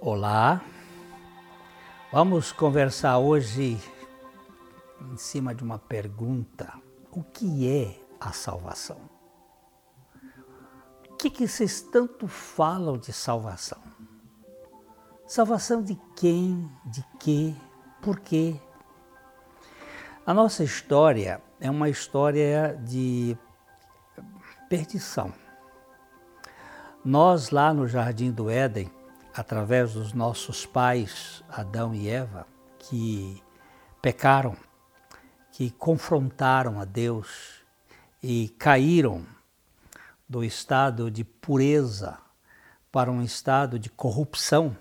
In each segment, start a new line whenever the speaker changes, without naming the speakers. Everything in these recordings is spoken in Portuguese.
Olá, vamos conversar hoje em cima de uma pergunta: o que é a salvação? O que, que vocês tanto falam de salvação? Salvação de quem, de quê, por quê? A nossa história é uma história de perdição. Nós, lá no Jardim do Éden, através dos nossos pais, Adão e Eva, que pecaram, que confrontaram a Deus e caíram do estado de pureza para um estado de corrupção,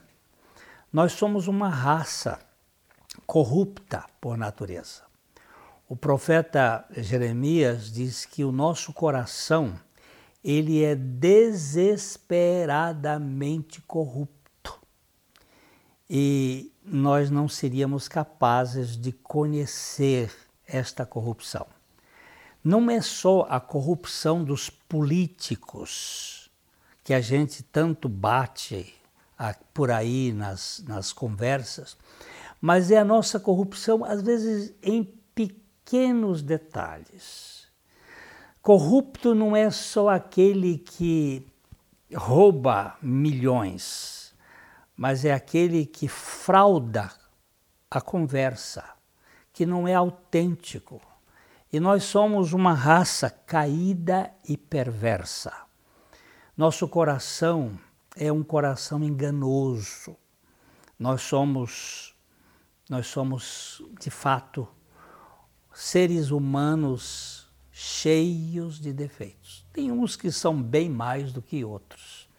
nós somos uma raça corrupta por natureza. O profeta Jeremias diz que o nosso coração ele é desesperadamente corrupto e nós não seríamos capazes de conhecer esta corrupção. Não é só a corrupção dos políticos que a gente tanto bate por aí nas, nas conversas, mas é a nossa corrupção, às vezes, em pequenos detalhes. Corrupto não é só aquele que rouba milhões mas é aquele que frauda a conversa, que não é autêntico. E nós somos uma raça caída e perversa. Nosso coração é um coração enganoso. Nós somos nós somos de fato seres humanos cheios de defeitos. Tem uns que são bem mais do que outros.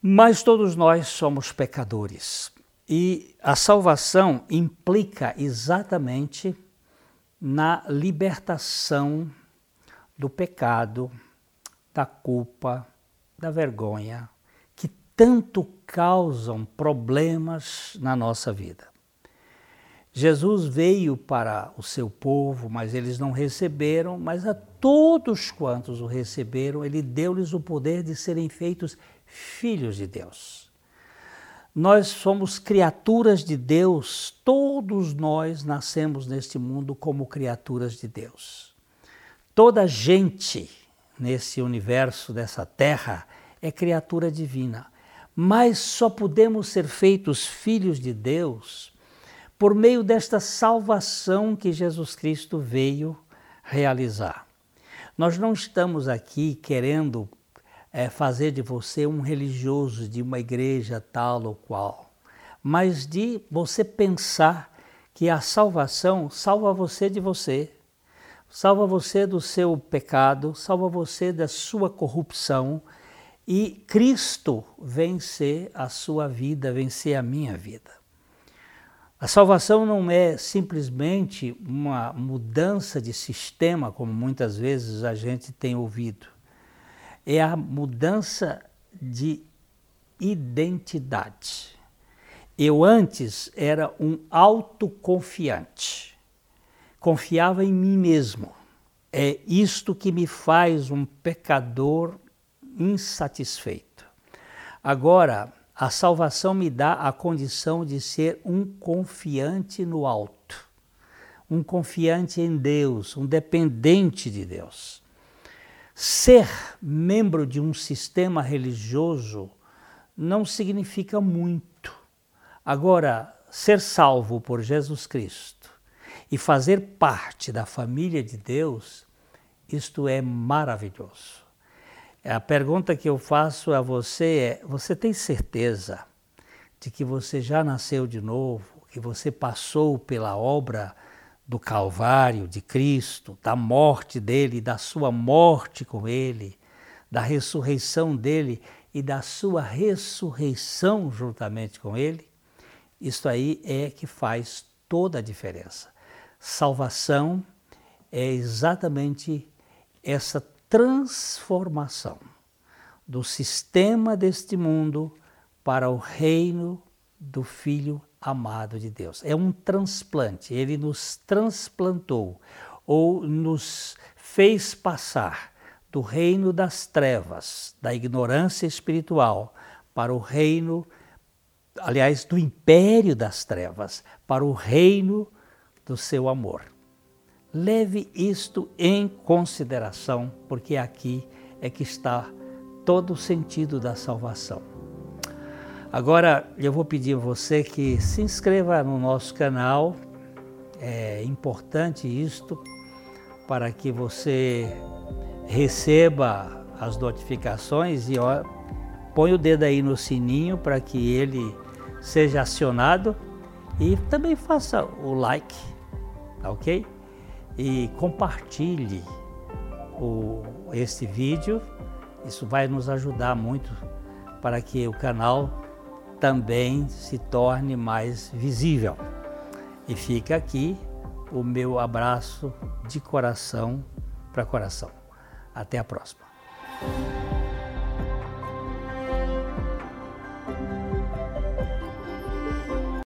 Mas todos nós somos pecadores e a salvação implica exatamente na libertação do pecado, da culpa, da vergonha, que tanto causam problemas na nossa vida. Jesus veio para o seu povo, mas eles não receberam, mas a todos quantos o receberam, ele deu-lhes o poder de serem feitos filhos de Deus. Nós somos criaturas de Deus, todos nós nascemos neste mundo como criaturas de Deus. Toda gente nesse universo, dessa terra, é criatura divina, mas só podemos ser feitos filhos de Deus por meio desta salvação que Jesus Cristo veio realizar. Nós não estamos aqui querendo é, fazer de você um religioso de uma igreja tal ou qual, mas de você pensar que a salvação salva você de você, salva você do seu pecado, salva você da sua corrupção e Cristo vencer a sua vida, vencer a minha vida. A salvação não é simplesmente uma mudança de sistema, como muitas vezes a gente tem ouvido é a mudança de identidade. Eu antes era um autoconfiante, confiava em mim mesmo. É isto que me faz um pecador insatisfeito. Agora, a salvação me dá a condição de ser um confiante no alto, um confiante em Deus, um dependente de Deus. Ser membro de um sistema religioso não significa muito. Agora, ser salvo por Jesus Cristo e fazer parte da família de Deus, isto é maravilhoso. A pergunta que eu faço a você é: você tem certeza de que você já nasceu de novo, que você passou pela obra do Calvário de Cristo, da morte dele, da sua morte com ele, da ressurreição dele e da sua ressurreição juntamente com ele, isso aí é que faz toda a diferença. Salvação é exatamente essa transformação do sistema deste mundo para o reino do Filho amado de Deus. É um transplante, ele nos transplantou ou nos fez passar do reino das trevas, da ignorância espiritual, para o reino, aliás, do império das trevas, para o reino do seu amor. Leve isto em consideração, porque aqui é que está todo o sentido da salvação. Agora eu vou pedir a você que se inscreva no nosso canal, é importante isto para que você receba as notificações e ó, põe o dedo aí no sininho para que ele seja acionado e também faça o like, tá ok? E compartilhe o, este vídeo, isso vai nos ajudar muito para que o canal também se torne mais visível. E fica aqui o meu abraço de coração para coração. Até a próxima.